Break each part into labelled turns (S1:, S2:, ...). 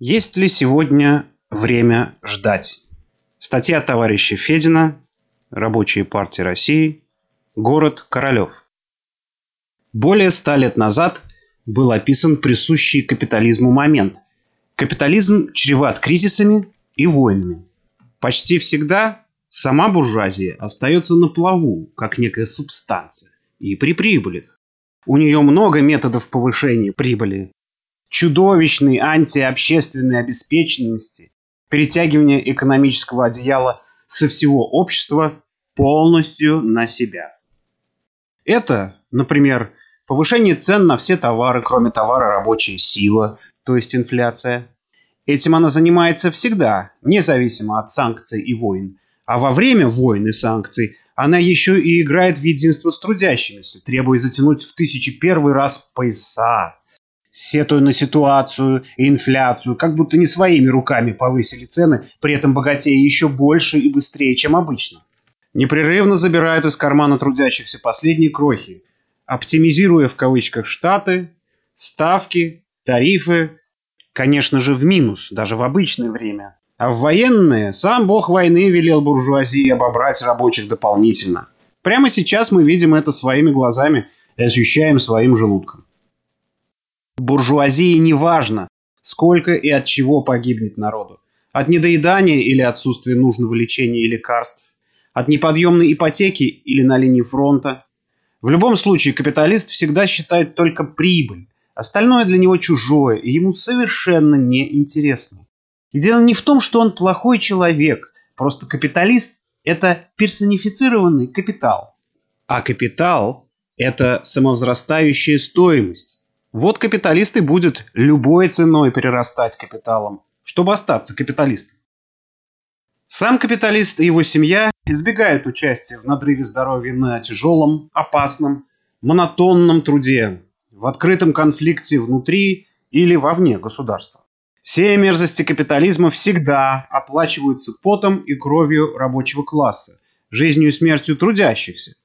S1: Есть ли сегодня время ждать? Статья товарища Федина, Рабочая партия России, город Королев. Более ста лет назад был описан присущий капитализму момент. Капитализм чреват кризисами и войнами. Почти всегда сама буржуазия остается на плаву, как некая субстанция, и при прибылях. У нее много методов повышения прибыли, чудовищной антиобщественной обеспеченности, перетягивание экономического одеяла со всего общества полностью на себя. Это, например, повышение цен на все товары, кроме товара рабочая сила, то есть инфляция. Этим она занимается всегда, независимо от санкций и войн. А во время войн и санкций она еще и играет в единство с трудящимися, требуя затянуть в тысячи первый раз пояса, сетуя на ситуацию и инфляцию, как будто не своими руками повысили цены, при этом богатея еще больше и быстрее, чем обычно. Непрерывно забирают из кармана трудящихся последние крохи, оптимизируя в кавычках штаты, ставки, тарифы, конечно же в минус, даже в обычное время. А в военное сам бог войны велел буржуазии обобрать рабочих дополнительно. Прямо сейчас мы видим это своими глазами и ощущаем своим желудком. Буржуазии не важно, сколько и от чего погибнет народу. От недоедания или отсутствия нужного лечения и лекарств. От неподъемной ипотеки или на линии фронта. В любом случае капиталист всегда считает только прибыль. Остальное для него чужое и ему совершенно неинтересно. И дело не в том, что он плохой человек. Просто капиталист – это персонифицированный капитал. А капитал – это самовзрастающая стоимость. Вот капиталист и будет любой ценой перерастать капиталом, чтобы остаться капиталистом. Сам капиталист и его семья избегают участия в надрыве здоровья на тяжелом, опасном, монотонном труде, в открытом конфликте внутри или вовне государства. Все мерзости капитализма всегда оплачиваются потом и кровью рабочего класса, жизнью и смертью трудящихся.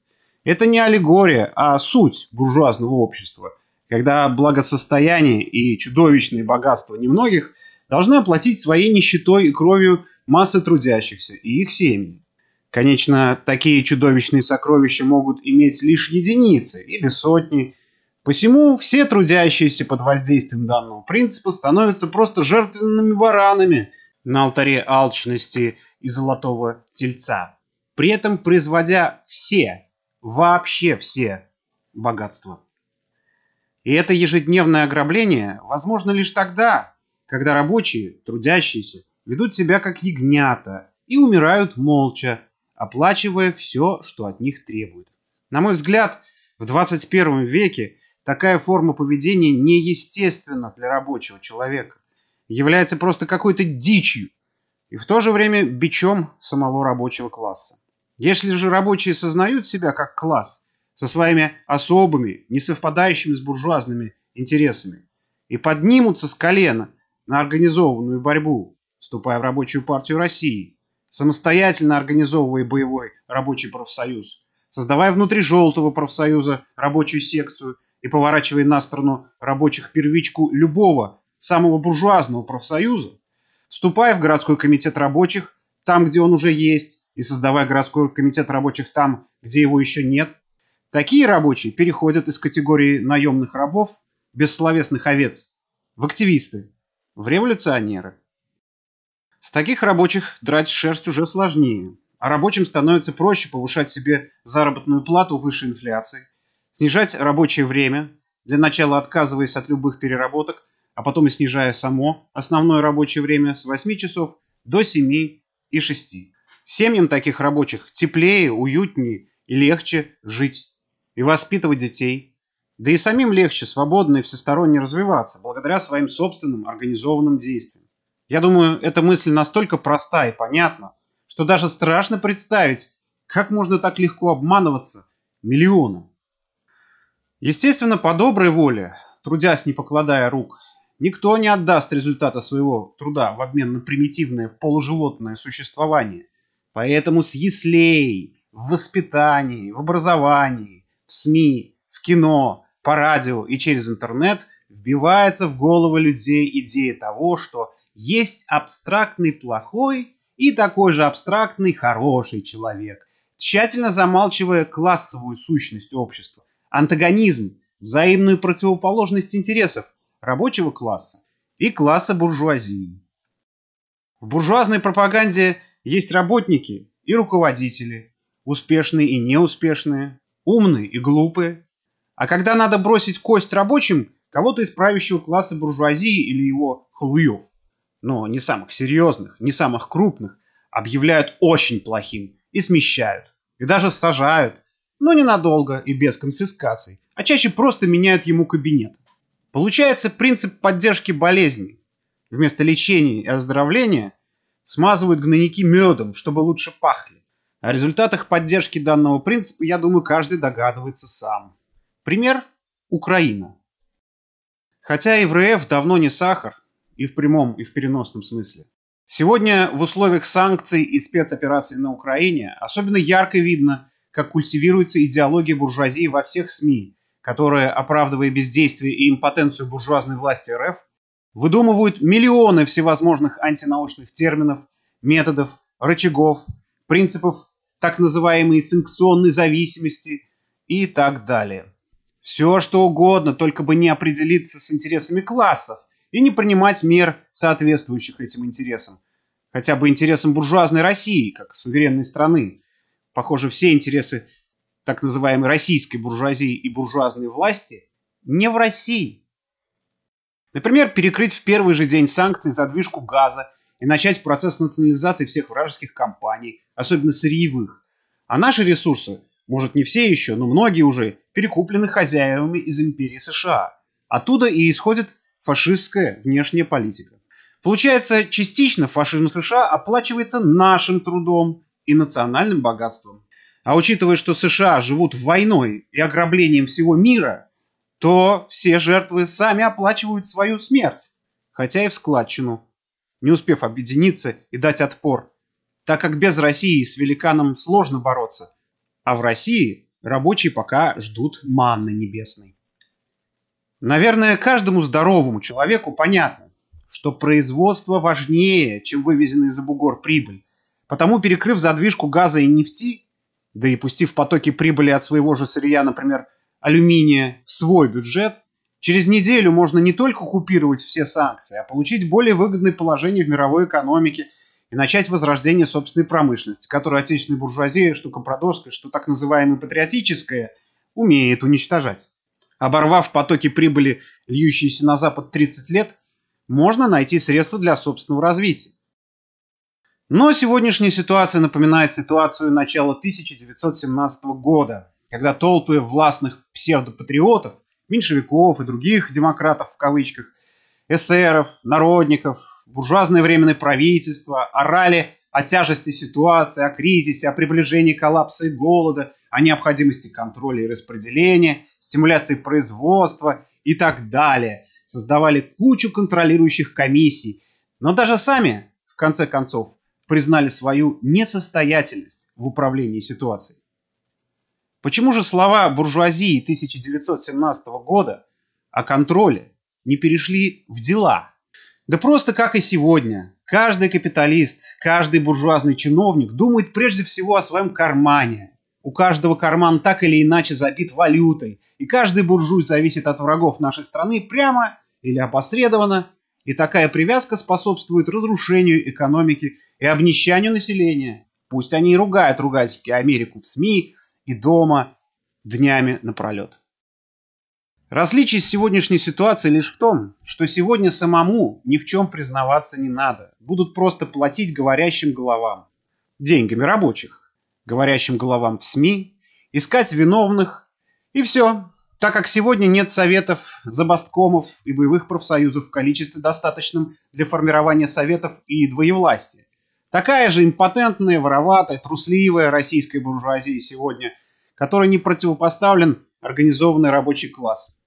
S1: Это не аллегория, а суть буржуазного общества, когда благосостояние и чудовищные богатства немногих должны оплатить своей нищетой и кровью массы трудящихся и их семьи. Конечно, такие чудовищные сокровища могут иметь лишь единицы или сотни. Посему все трудящиеся под воздействием данного принципа становятся просто жертвенными баранами на алтаре алчности и золотого тельца, при этом производя все, вообще все богатства. И это ежедневное ограбление возможно лишь тогда, когда рабочие, трудящиеся, ведут себя как ягнята и умирают молча, оплачивая все, что от них требуют. На мой взгляд, в 21 веке такая форма поведения неестественна для рабочего человека, является просто какой-то дичью и в то же время бичом самого рабочего класса. Если же рабочие сознают себя как класс – со своими особыми, не совпадающими с буржуазными интересами, и поднимутся с колена на организованную борьбу, вступая в рабочую партию России, самостоятельно организовывая боевой рабочий профсоюз, создавая внутри желтого профсоюза рабочую секцию и поворачивая на сторону рабочих первичку любого самого буржуазного профсоюза, вступая в городской комитет рабочих там, где он уже есть, и создавая городской комитет рабочих там, где его еще нет, Такие рабочие переходят из категории наемных рабов, бессловесных овец, в активисты, в революционеры. С таких рабочих драть шерсть уже сложнее, а рабочим становится проще повышать себе заработную плату выше инфляции, снижать рабочее время, для начала отказываясь от любых переработок, а потом и снижая само основное рабочее время с 8 часов до 7 и 6. Семьям таких рабочих теплее, уютнее и легче жить и воспитывать детей. Да и самим легче свободно и всесторонне развиваться, благодаря своим собственным организованным действиям. Я думаю, эта мысль настолько проста и понятна, что даже страшно представить, как можно так легко обманываться миллионам. Естественно, по доброй воле, трудясь не покладая рук, никто не отдаст результата своего труда в обмен на примитивное полуживотное существование. Поэтому с яслей, в воспитании, в образовании, в СМИ, в кино, по радио и через интернет вбивается в головы людей идея того, что есть абстрактный плохой и такой же абстрактный хороший человек, тщательно замалчивая классовую сущность общества, антагонизм, взаимную противоположность интересов рабочего класса и класса буржуазии. В буржуазной пропаганде есть работники и руководители, успешные и неуспешные, умные и глупые. А когда надо бросить кость рабочим, кого-то из правящего класса буржуазии или его халуев, но не самых серьезных, не самых крупных, объявляют очень плохим и смещают, и даже сажают, но ненадолго и без конфискаций, а чаще просто меняют ему кабинет. Получается принцип поддержки болезней. Вместо лечения и оздоровления смазывают гнойники медом, чтобы лучше пахли. О результатах поддержки данного принципа, я думаю, каждый догадывается сам. Пример – Украина. Хотя ИВРФ давно не сахар, и в прямом, и в переносном смысле. Сегодня в условиях санкций и спецопераций на Украине особенно ярко видно, как культивируется идеология буржуазии во всех СМИ, которая, оправдывая бездействие и импотенцию буржуазной власти РФ, выдумывают миллионы всевозможных антинаучных терминов, методов, рычагов, принципов так называемой санкционной зависимости и так далее. Все что угодно, только бы не определиться с интересами классов и не принимать мер, соответствующих этим интересам. Хотя бы интересам буржуазной России, как суверенной страны. Похоже, все интересы так называемой российской буржуазии и буржуазной власти не в России. Например, перекрыть в первый же день санкций задвижку газа и начать процесс национализации всех вражеских компаний, особенно сырьевых. А наши ресурсы, может не все еще, но многие уже, перекуплены хозяевами из империи США. Оттуда и исходит фашистская внешняя политика. Получается, частично фашизм США оплачивается нашим трудом и национальным богатством. А учитывая, что США живут войной и ограблением всего мира, то все жертвы сами оплачивают свою смерть, хотя и в складчину, не успев объединиться и дать отпор, так как без России с великаном сложно бороться, а в России рабочие пока ждут манны небесной. Наверное, каждому здоровому человеку понятно, что производство важнее, чем вывезенный за бугор прибыль. Потому, перекрыв задвижку газа и нефти, да и пустив потоки прибыли от своего же сырья, например, алюминия в свой бюджет, через неделю можно не только купировать все санкции, а получить более выгодное положение в мировой экономике и начать возрождение собственной промышленности, которую отечественная буржуазия, что копродорская, что так называемая патриотическая, умеет уничтожать. Оборвав потоки прибыли, льющиеся на Запад 30 лет, можно найти средства для собственного развития. Но сегодняшняя ситуация напоминает ситуацию начала 1917 года, когда толпы властных псевдопатриотов, меньшевиков и других демократов в кавычках, эсеров, народников, буржуазное временное правительство орали о тяжести ситуации, о кризисе, о приближении коллапса и голода, о необходимости контроля и распределения, стимуляции производства и так далее. Создавали кучу контролирующих комиссий, но даже сами, в конце концов, признали свою несостоятельность в управлении ситуацией. Почему же слова буржуазии 1917 года о контроле не перешли в дела? Да просто как и сегодня. Каждый капиталист, каждый буржуазный чиновник думает прежде всего о своем кармане. У каждого карман так или иначе забит валютой, и каждый буржуй зависит от врагов нашей страны прямо или опосредованно, и такая привязка способствует разрушению экономики и обнищанию населения. Пусть они и ругают ругательски Америку в СМИ, и дома днями напролет. Различие сегодняшней ситуацией лишь в том, что сегодня самому ни в чем признаваться не надо. Будут просто платить говорящим головам. Деньгами рабочих. Говорящим головам в СМИ. Искать виновных. И все. Так как сегодня нет советов, забасткомов и боевых профсоюзов в количестве достаточном для формирования советов и двоевластия. Такая же импотентная, вороватая, трусливая российская буржуазия сегодня, которой не противопоставлен организованный рабочий класс.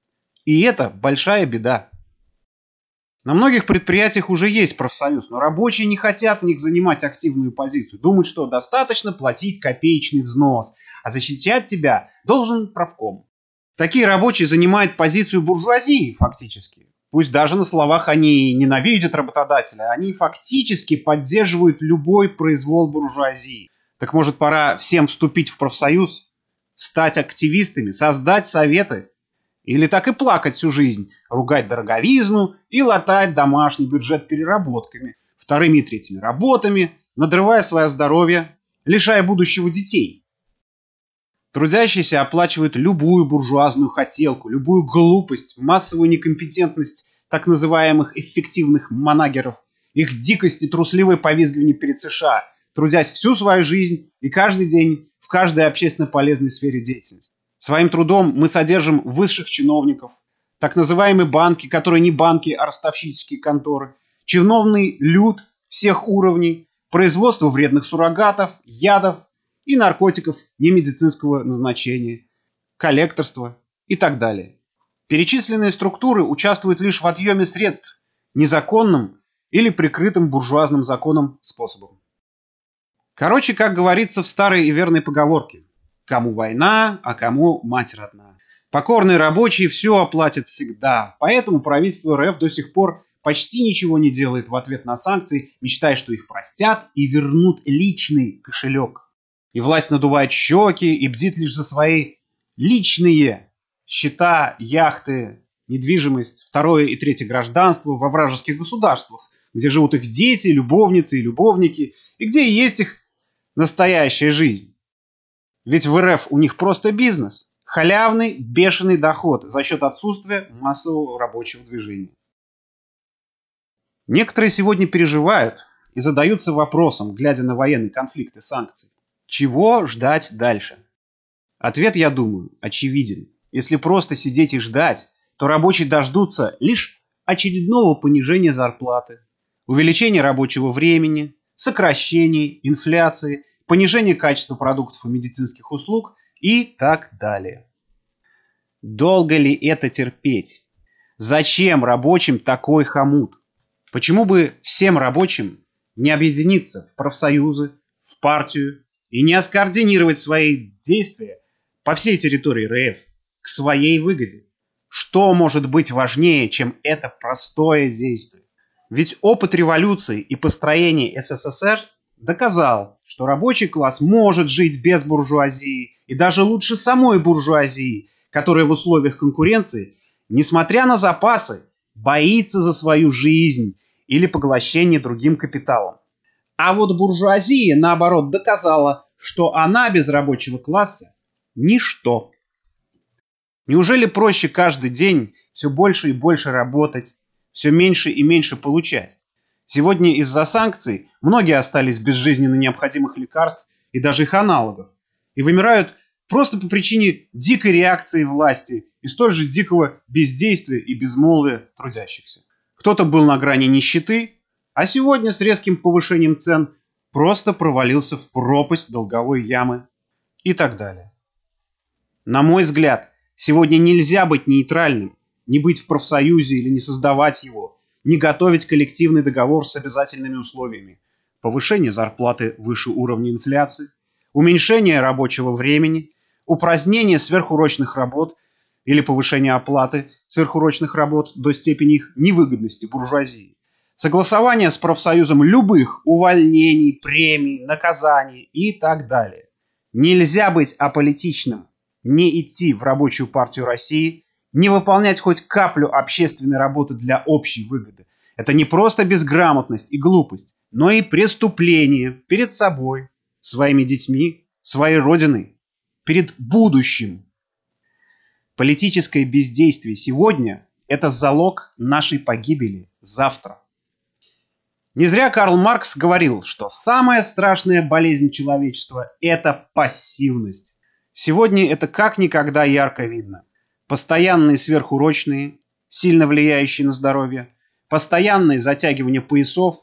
S1: И это большая беда. На многих предприятиях уже есть профсоюз, но рабочие не хотят в них занимать активную позицию. Думают, что достаточно платить копеечный взнос, а защищать тебя должен правком. Такие рабочие занимают позицию буржуазии фактически. Пусть даже на словах они ненавидят работодателя, они фактически поддерживают любой произвол буржуазии. Так может пора всем вступить в профсоюз, стать активистами, создать советы? Или так и плакать всю жизнь, ругать дороговизну и латать домашний бюджет переработками, вторыми и третьими работами, надрывая свое здоровье, лишая будущего детей? Трудящиеся оплачивают любую буржуазную хотелку, любую глупость, массовую некомпетентность так называемых эффективных манагеров, их дикость и трусливое повизгивание перед США, трудясь всю свою жизнь и каждый день в каждой общественно полезной сфере деятельности. Своим трудом мы содержим высших чиновников, так называемые банки, которые не банки, а ростовщические конторы, чиновный люд всех уровней, производство вредных суррогатов, ядов, и наркотиков немедицинского назначения, коллекторства и так далее. Перечисленные структуры участвуют лишь в отъеме средств незаконным или прикрытым буржуазным законом способом. Короче, как говорится в старой и верной поговорке, кому война, а кому мать родна. Покорные рабочие все оплатят всегда, поэтому правительство РФ до сих пор почти ничего не делает в ответ на санкции, мечтая, что их простят и вернут личный кошелек и власть надувает щеки и бдит лишь за свои личные счета, яхты, недвижимость, второе и третье гражданство во вражеских государствах, где живут их дети, любовницы и любовники, и где есть их настоящая жизнь. Ведь в РФ у них просто бизнес, халявный, бешеный доход за счет отсутствия массового рабочего движения. Некоторые сегодня переживают и задаются вопросом, глядя на военный конфликт и санкции. Чего ждать дальше? Ответ, я думаю, очевиден. Если просто сидеть и ждать, то рабочие дождутся лишь очередного понижения зарплаты, увеличения рабочего времени, сокращений, инфляции, понижения качества продуктов и медицинских услуг и так далее. Долго ли это терпеть? Зачем рабочим такой хомут? Почему бы всем рабочим не объединиться в профсоюзы, в партию и не скоординировать свои действия по всей территории РФ к своей выгоде. Что может быть важнее, чем это простое действие? Ведь опыт революции и построения СССР доказал, что рабочий класс может жить без буржуазии и даже лучше самой буржуазии, которая в условиях конкуренции, несмотря на запасы, боится за свою жизнь или поглощение другим капиталом. А вот буржуазия, наоборот, доказала, что она без рабочего класса – ничто. Неужели проще каждый день все больше и больше работать, все меньше и меньше получать? Сегодня из-за санкций многие остались без жизненно необходимых лекарств и даже их аналогов. И вымирают просто по причине дикой реакции власти и столь же дикого бездействия и безмолвия трудящихся. Кто-то был на грани нищеты, а сегодня с резким повышением цен просто провалился в пропасть долговой ямы и так далее. На мой взгляд, сегодня нельзя быть нейтральным, не быть в профсоюзе или не создавать его, не готовить коллективный договор с обязательными условиями. Повышение зарплаты выше уровня инфляции, уменьшение рабочего времени, упразднение сверхурочных работ или повышение оплаты сверхурочных работ до степени их невыгодности буржуазии согласование с профсоюзом любых увольнений, премий, наказаний и так далее. Нельзя быть аполитичным, не идти в рабочую партию России, не выполнять хоть каплю общественной работы для общей выгоды. Это не просто безграмотность и глупость, но и преступление перед собой, своими детьми, своей родиной, перед будущим. Политическое бездействие сегодня – это залог нашей погибели завтра. Не зря Карл Маркс говорил, что самая страшная болезнь человечества – это пассивность. Сегодня это как никогда ярко видно. Постоянные сверхурочные, сильно влияющие на здоровье, постоянное затягивание поясов,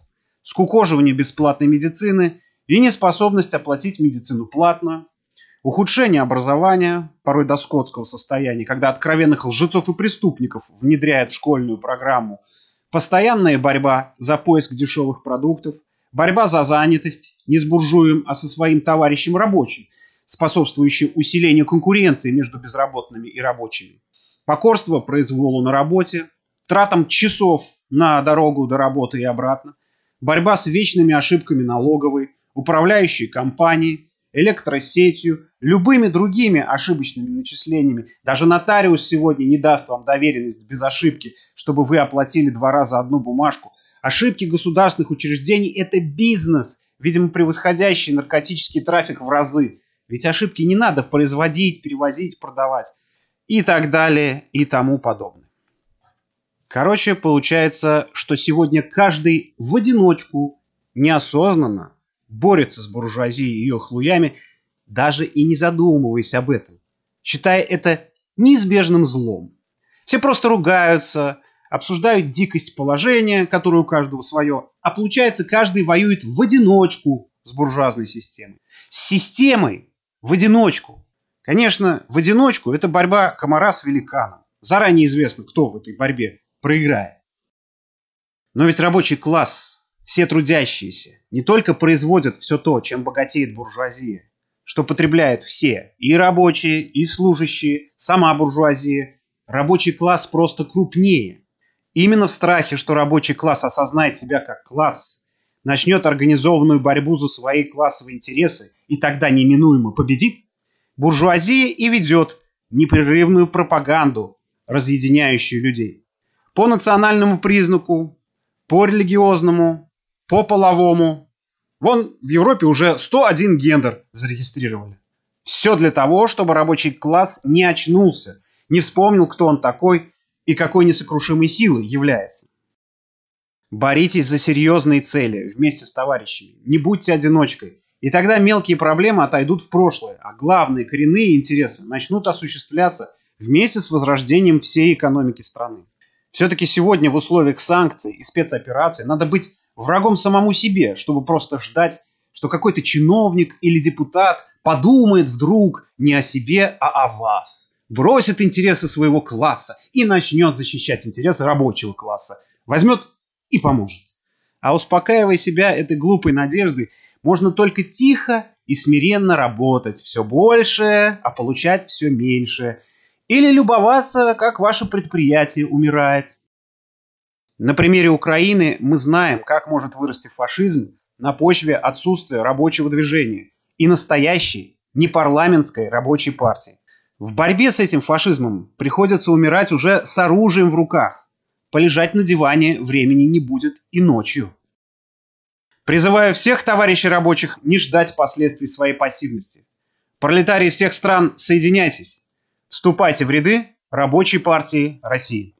S1: скукоживание бесплатной медицины и неспособность оплатить медицину платно, ухудшение образования, порой до скотского состояния, когда откровенных лжецов и преступников внедряют в школьную программу – Постоянная борьба за поиск дешевых продуктов, борьба за занятость не с буржуем, а со своим товарищем рабочим, способствующая усилению конкуренции между безработными и рабочими. Покорство произволу на работе, тратам часов на дорогу до работы и обратно, борьба с вечными ошибками налоговой, управляющей компанией, электросетью, любыми другими ошибочными начислениями. Даже нотариус сегодня не даст вам доверенность без ошибки, чтобы вы оплатили два раза одну бумажку. Ошибки государственных учреждений – это бизнес, видимо, превосходящий наркотический трафик в разы. Ведь ошибки не надо производить, перевозить, продавать и так далее и тому подобное. Короче, получается, что сегодня каждый в одиночку, неосознанно, борется с буржуазией и ее хлуями, даже и не задумываясь об этом, считая это неизбежным злом. Все просто ругаются, обсуждают дикость положения, которое у каждого свое, а получается, каждый воюет в одиночку с буржуазной системой. С системой в одиночку. Конечно, в одиночку это борьба комара с великаном. Заранее известно, кто в этой борьбе проиграет. Но ведь рабочий класс, все трудящиеся, не только производят все то, чем богатеет буржуазия, что потребляют все, и рабочие, и служащие, сама буржуазия. Рабочий класс просто крупнее. Именно в страхе, что рабочий класс осознает себя как класс, начнет организованную борьбу за свои классовые интересы и тогда неминуемо победит, буржуазия и ведет непрерывную пропаганду, разъединяющую людей. По национальному признаку, по религиозному, по половому. Вон в Европе уже 101 гендер зарегистрировали. Все для того, чтобы рабочий класс не очнулся, не вспомнил, кто он такой и какой несокрушимой силой является. Боритесь за серьезные цели вместе с товарищами. Не будьте одиночкой. И тогда мелкие проблемы отойдут в прошлое, а главные коренные интересы начнут осуществляться вместе с возрождением всей экономики страны. Все-таки сегодня в условиях санкций и спецопераций надо быть врагом самому себе, чтобы просто ждать, что какой-то чиновник или депутат подумает вдруг не о себе, а о вас. Бросит интересы своего класса и начнет защищать интересы рабочего класса. Возьмет и поможет. А успокаивая себя этой глупой надеждой, можно только тихо и смиренно работать все больше, а получать все меньше. Или любоваться, как ваше предприятие умирает. На примере Украины мы знаем, как может вырасти фашизм на почве отсутствия рабочего движения и настоящей непарламентской рабочей партии. В борьбе с этим фашизмом приходится умирать уже с оружием в руках. Полежать на диване времени не будет и ночью. Призываю всех товарищей рабочих не ждать последствий своей пассивности. Пролетарии всех стран, соединяйтесь. Вступайте в ряды рабочей партии России.